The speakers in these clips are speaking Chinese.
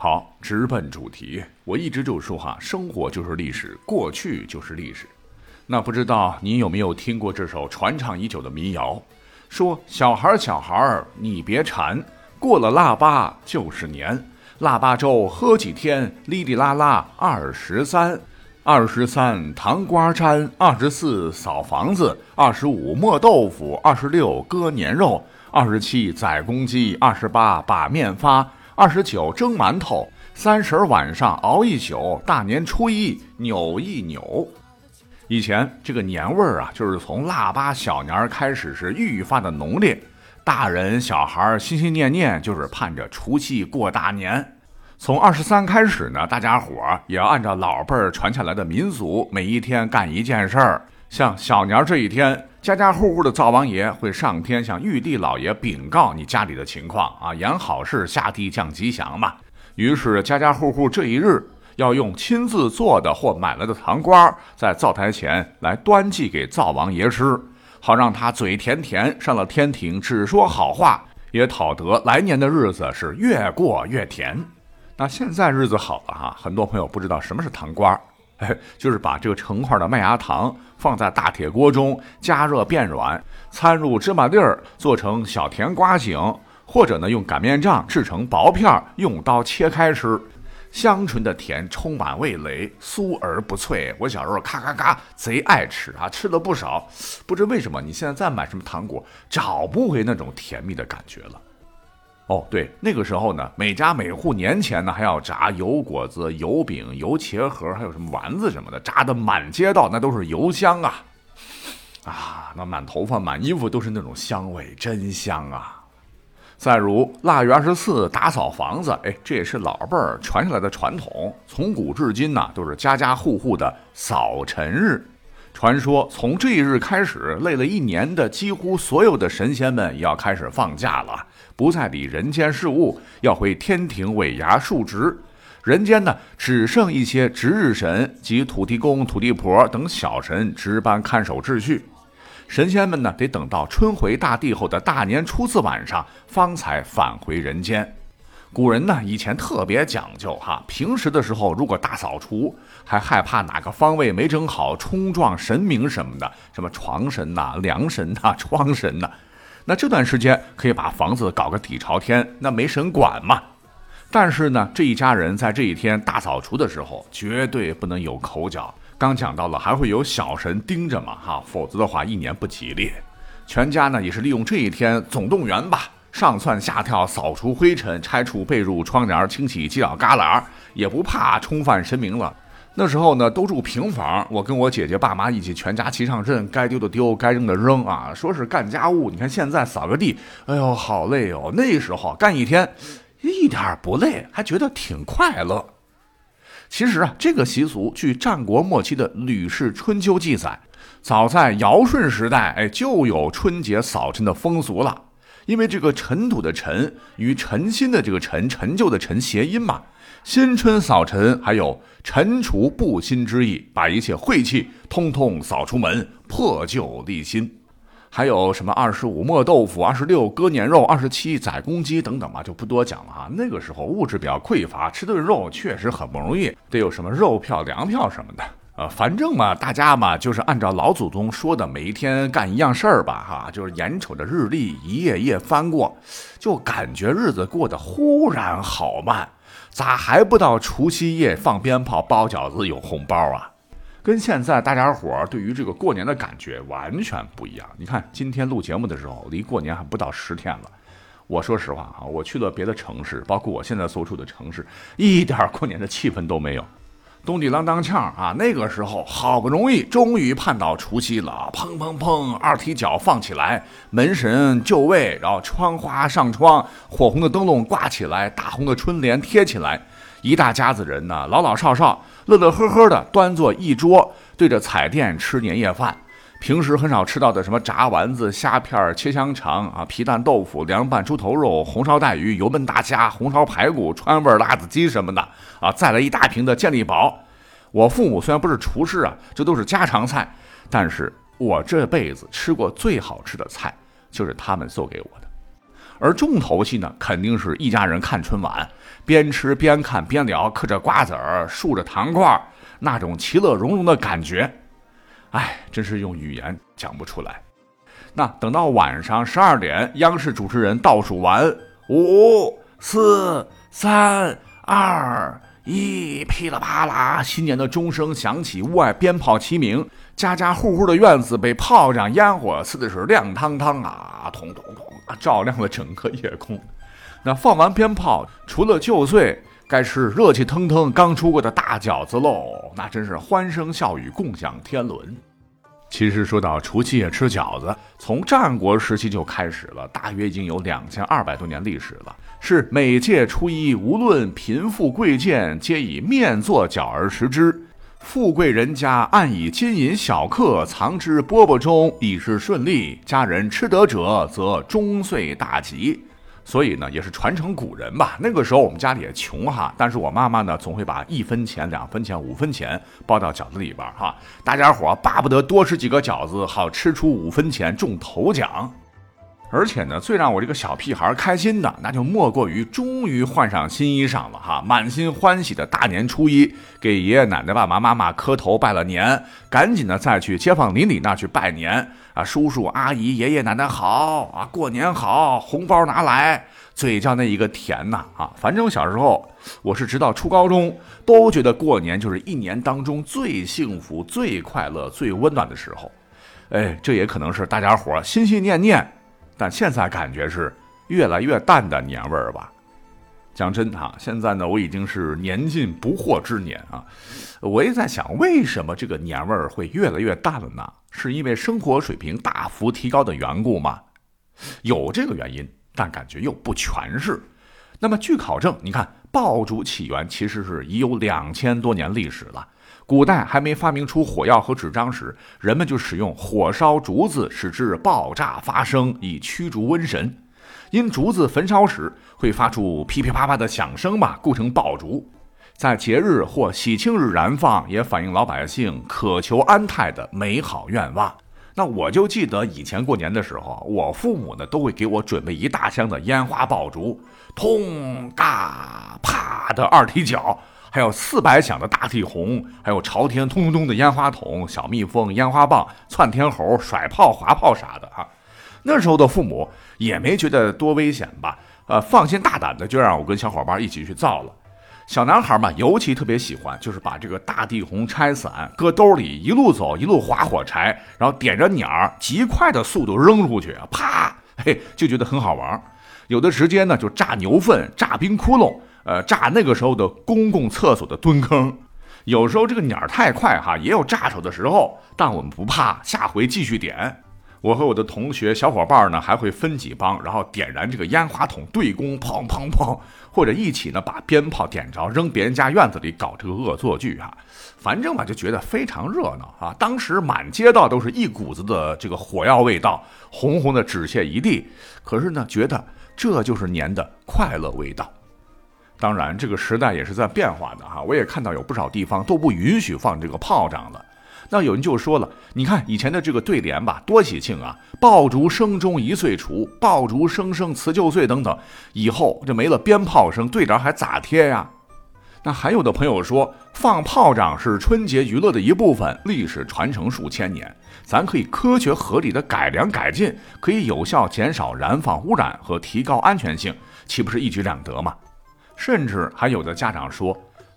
好，直奔主题。我一直就说哈，生活就是历史，过去就是历史。那不知道你有没有听过这首传唱已久的民谣？说小孩儿小孩儿你别馋，过了腊八就是年。腊八粥喝几天，哩哩啦啦二十三。二十三糖瓜粘，二十四扫房子，二十五磨豆腐，二十六割年肉，二十七宰公鸡，二十八把面发。二十九蒸馒头，三十晚上熬一宿，大年初一扭一扭。以前这个年味儿啊，就是从腊八小年开始是愈发的浓烈，大人小孩心心念念就是盼着除夕过大年。从二十三开始呢，大家伙儿也要按照老辈儿传下来的民俗，每一天干一件事儿。像小年这一天。家家户户的灶王爷会上天向玉帝老爷禀告你家里的情况啊，言好事，下地降吉祥嘛。于是家家户户这一日要用亲自做的或买来的糖瓜，在灶台前来端祭给灶王爷吃，好让他嘴甜甜，上了天庭只说好话，也讨得来年的日子是越过越甜。那现在日子好了哈，很多朋友不知道什么是糖瓜。哎，就是把这个成块的麦芽糖放在大铁锅中加热变软，掺入芝麻粒儿做成小甜瓜形，或者呢用擀面杖制成薄片，用刀切开吃，香醇的甜充满味蕾，酥而不脆。我小时候咔咔咔贼爱吃啊，吃了不少。不知为什么，你现在再买什么糖果，找不回那种甜蜜的感觉了。哦，对，那个时候呢，每家每户年前呢还要炸油果子、油饼、油茄盒，还有什么丸子什么的，炸的满街道那都是油香啊！啊，那满头发、满衣服都是那种香味，真香啊！再如腊月二十四打扫房子，哎，这也是老辈儿传下来的传统，从古至今呢都是家家户户的扫尘日。传说从这一日开始，累了一年的几乎所有的神仙们要开始放假了。不再理人间事务，要回天庭尾衙述职。人间呢，只剩一些值日神及土地公、土地婆等小神值班看守秩序。神仙们呢，得等到春回大地后的大年初四晚上，方才返回人间。古人呢，以前特别讲究哈，平时的时候如果大扫除，还害怕哪个方位没整好，冲撞神明什么的，什么床神呐、梁神呐、窗神呐。那这段时间可以把房子搞个底朝天，那没神管嘛。但是呢，这一家人在这一天大扫除的时候，绝对不能有口角。刚讲到了，还会有小神盯着嘛，哈，否则的话一年不吉利。全家呢也是利用这一天总动员吧，上蹿下跳，扫除灰尘，拆除被褥、窗帘，清洗犄角旮旯，也不怕冲犯神明了。那时候呢，都住平房，我跟我姐姐、爸妈一起，全家齐上阵，该丢的丢，该扔的扔啊。说是干家务，你看现在扫个地，哎呦，好累哦。那时候干一天，一点不累，还觉得挺快乐。其实啊，这个习俗据战国末期的《吕氏春秋》记载，早在尧舜时代，哎，就有春节扫尘的风俗了。因为这个尘土的尘与诚心的这个陈陈旧的陈谐音嘛。新春扫尘，还有尘除不新之意，把一切晦气通通扫出门，破旧立新。还有什么二十五磨豆腐，二十六割年肉，二十七宰公鸡等等吧，就不多讲了哈。那个时候物质比较匮乏，吃顿肉确实很不容易，得有什么肉票、粮票什么的。呃，反正嘛，大家嘛就是按照老祖宗说的，每一天干一样事儿吧，哈，就是眼瞅着日历一页页翻过，就感觉日子过得忽然好慢。咋还不到除夕夜放鞭炮、包饺子、有红包啊？跟现在大家伙儿对于这个过年的感觉完全不一样。你看今天录节目的时候，离过年还不到十天了。我说实话啊，我去了别的城市，包括我现在所处的城市，一点过年的气氛都没有。咚地啷当呛啊！那个时候好不容易，终于盼到除夕了，砰砰砰，二踢脚放起来，门神就位，然后窗花上窗，火红的灯笼挂起来，大红的春联贴起来，一大家子人呢，老老少少，乐乐呵呵的端坐一桌，对着彩电吃年夜饭。平时很少吃到的什么炸丸子、虾片、切香肠啊、皮蛋豆腐、凉拌猪头肉、红烧带鱼、油焖大虾、红烧排骨、川味辣子鸡什么的啊，再来一大瓶的健力宝。我父母虽然不是厨师啊，这都是家常菜，但是我这辈子吃过最好吃的菜就是他们做给我的。而重头戏呢，肯定是一家人看春晚，边吃边看边聊，嗑着瓜子儿，竖着糖块儿，那种其乐融融的感觉，哎，真是用语言讲不出来。那等到晚上十二点，央视主持人倒数完，五、四、三、二、一，噼里啪啦，新年的钟声响起，屋外鞭炮齐鸣，家家户户的院子被炮仗烟火刺的是亮堂堂啊，通通通，照亮了整个夜空。那放完鞭炮，除了旧岁，该吃热气腾腾刚出锅的大饺子喽，那真是欢声笑语，共享天伦。其实说到除夕夜吃饺子，从战国时期就开始了，大约已经有两千二百多年历史了。是每届初一，无论贫富贵贱，皆以面做饺而食之。富贵人家暗以金银小客藏之饽饽中，以示顺利。家人吃得者，则终岁大吉。所以呢，也是传承古人吧。那个时候我们家里也穷哈，但是我妈妈呢，总会把一分钱、两分钱、五分钱包到饺子里边哈。大家伙巴不得多吃几个饺子，好吃出五分钱中头奖。而且呢，最让我这个小屁孩开心的，那就莫过于终于换上新衣裳了哈，满心欢喜的大年初一给爷爷奶奶、爸爸妈妈磕头拜了年，赶紧的再去街坊邻里那去拜年啊，叔叔阿姨、爷爷奶奶好啊，过年好，红包拿来，嘴叫那一个甜呐啊！反正小时候我是直到初高中都觉得过年就是一年当中最幸福、最快乐、最温暖的时候，哎，这也可能是大家伙心心念念。但现在感觉是越来越淡的年味儿吧。讲真哈，现在呢我已经是年近不惑之年啊，我也在想，为什么这个年味儿会越来越淡了呢？是因为生活水平大幅提高的缘故吗？有这个原因，但感觉又不全是。那么据考证，你看爆竹起源其实是已有两千多年历史了。古代还没发明出火药和纸张时，人们就使用火烧竹子，使之爆炸发声，以驱逐瘟神。因竹子焚烧时会发出噼噼啪啪的响声嘛，故称爆竹。在节日或喜庆日燃放，也反映老百姓渴求安泰的美好愿望。那我就记得以前过年的时候，我父母呢都会给我准备一大箱的烟花爆竹，通嘎啪的二踢脚。还有四百响的大地红，还有朝天通通通的烟花筒、小蜜蜂、烟花棒、窜天猴、甩炮、滑炮啥的哈。那时候的父母也没觉得多危险吧？呃，放心大胆的就让我跟小伙伴一起去造了。小男孩嘛，尤其特别喜欢，就是把这个大地红拆散，搁兜里，一路走一路划火柴，然后点着鸟儿，极快的速度扔出去，啪，嘿，就觉得很好玩。有的时间呢，就炸牛粪、炸冰窟窿。呃，炸那个时候的公共厕所的蹲坑，有时候这个鸟太快哈，也有炸手的时候，但我们不怕，下回继续点。我和我的同学小伙伴呢，还会分几帮，然后点燃这个烟花筒对攻，砰砰砰，或者一起呢把鞭炮点着，扔别人家院子里搞这个恶作剧哈。反正吧，就觉得非常热闹啊。当时满街道都是一股子的这个火药味道，红红的纸屑一地。可是呢，觉得这就是年的快乐味道。当然，这个时代也是在变化的哈。我也看到有不少地方都不允许放这个炮仗了。那有人就说了，你看以前的这个对联吧，多喜庆啊！爆竹声中一岁除，爆竹声声辞旧岁等等。以后这没了鞭炮声，对联还咋贴呀？那还有的朋友说，放炮仗是春节娱乐的一部分，历史传承数千年，咱可以科学合理的改良改进，可以有效减少燃放污染和提高安全性，岂不是一举两得吗？甚至还有的家长说，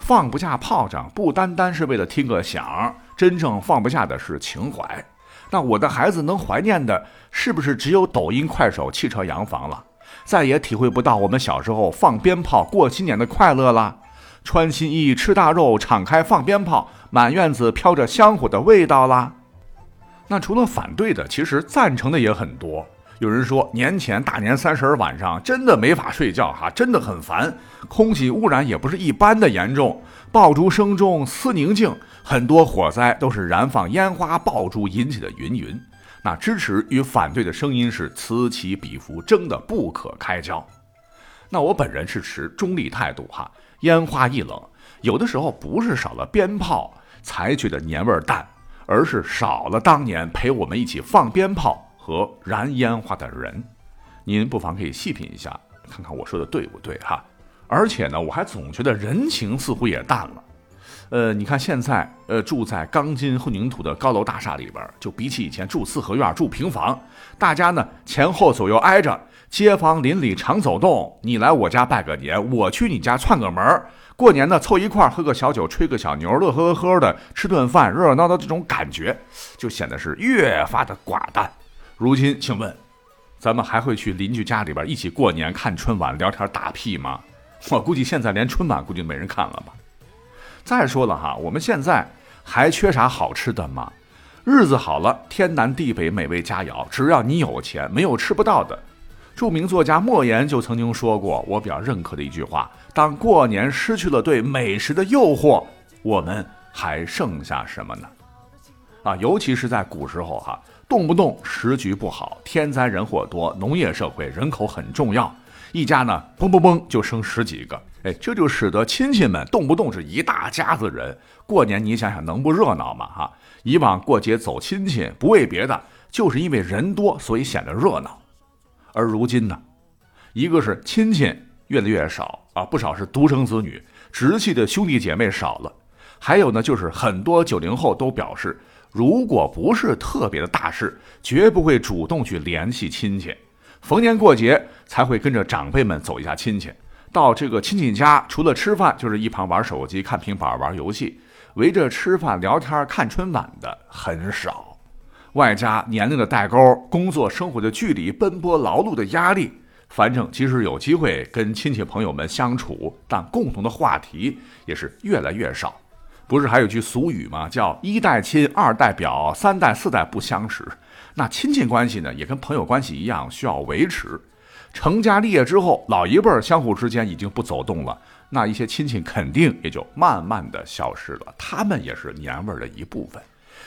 放不下炮仗不单单是为了听个响，真正放不下的是情怀。那我的孩子能怀念的，是不是只有抖音、快手、汽车、洋房了？再也体会不到我们小时候放鞭炮过新年的快乐了。穿新衣、吃大肉、敞开放鞭炮，满院子飘着香火的味道啦。那除了反对的，其实赞成的也很多。有人说，年前大年三十晚上真的没法睡觉哈，真的很烦。空气污染也不是一般的严重，爆竹声中思宁静，很多火灾都是燃放烟花爆竹引起的云云。那支持与反对的声音是此起彼伏，争得不可开交。那我本人是持中立态度哈，烟花易冷，有的时候不是少了鞭炮才觉得年味淡，而是少了当年陪我们一起放鞭炮。和燃烟花的人，您不妨可以细品一下，看看我说的对不对哈。而且呢，我还总觉得人情似乎也淡了。呃，你看现在，呃，住在钢筋混凝土的高楼大厦里边，就比起以前住四合院、住平房，大家呢前后左右挨着，街坊邻里常走动。你来我家拜个年，我去你家串个门过年呢凑一块喝个小酒，吹个小牛，乐呵呵的吃顿饭，热热闹闹，这种感觉就显得是越发的寡淡。如今，请问，咱们还会去邻居家里边一起过年、看春晚、聊天打屁吗？我估计现在连春晚估计没人看了吧。再说了哈，我们现在还缺啥好吃的吗？日子好了，天南地北美味佳肴，只要你有钱，没有吃不到的。著名作家莫言就曾经说过，我比较认可的一句话：当过年失去了对美食的诱惑，我们还剩下什么呢？啊，尤其是在古时候哈，动不动时局不好，天灾人祸多，农业社会人口很重要。一家呢，嘣嘣嘣就生十几个，哎，这就使得亲戚们动不动是一大家子人。过年你想想能不热闹吗？哈，以往过节走亲戚不为别的，就是因为人多，所以显得热闹。而如今呢，一个是亲戚越来越少啊，不少是独生子女，直系的兄弟姐妹少了。还有呢，就是很多九零后都表示，如果不是特别的大事，绝不会主动去联系亲戚。逢年过节才会跟着长辈们走一下亲戚，到这个亲戚家，除了吃饭，就是一旁玩手机、看平板、玩游戏，围着吃饭、聊天、看春晚的很少。外加年龄的代沟、工作生活的距离、奔波劳碌的压力，反正即使有机会跟亲戚朋友们相处，但共同的话题也是越来越少。不是还有句俗语吗？叫一代亲，二代表，三代四代不相识。那亲戚关系呢，也跟朋友关系一样，需要维持。成家立业之后，老一辈儿相互之间已经不走动了，那一些亲戚肯定也就慢慢的消失了。他们也是年味的一部分。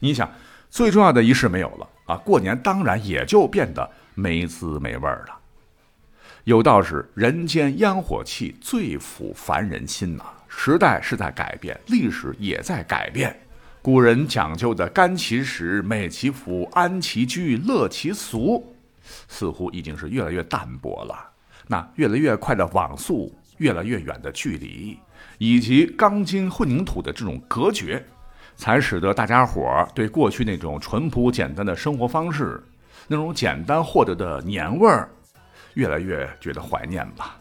你想，最重要的仪式没有了啊，过年当然也就变得没滋没味了。有道是：人间烟火气，最抚凡人心呐。时代是在改变，历史也在改变。古人讲究的“甘其食，美其服，安其居，乐其俗”，似乎已经是越来越淡薄了。那越来越快的网速，越来越远的距离，以及钢筋混凝土的这种隔绝，才使得大家伙儿对过去那种淳朴简单的生活方式，那种简单获得的年味儿，越来越觉得怀念吧。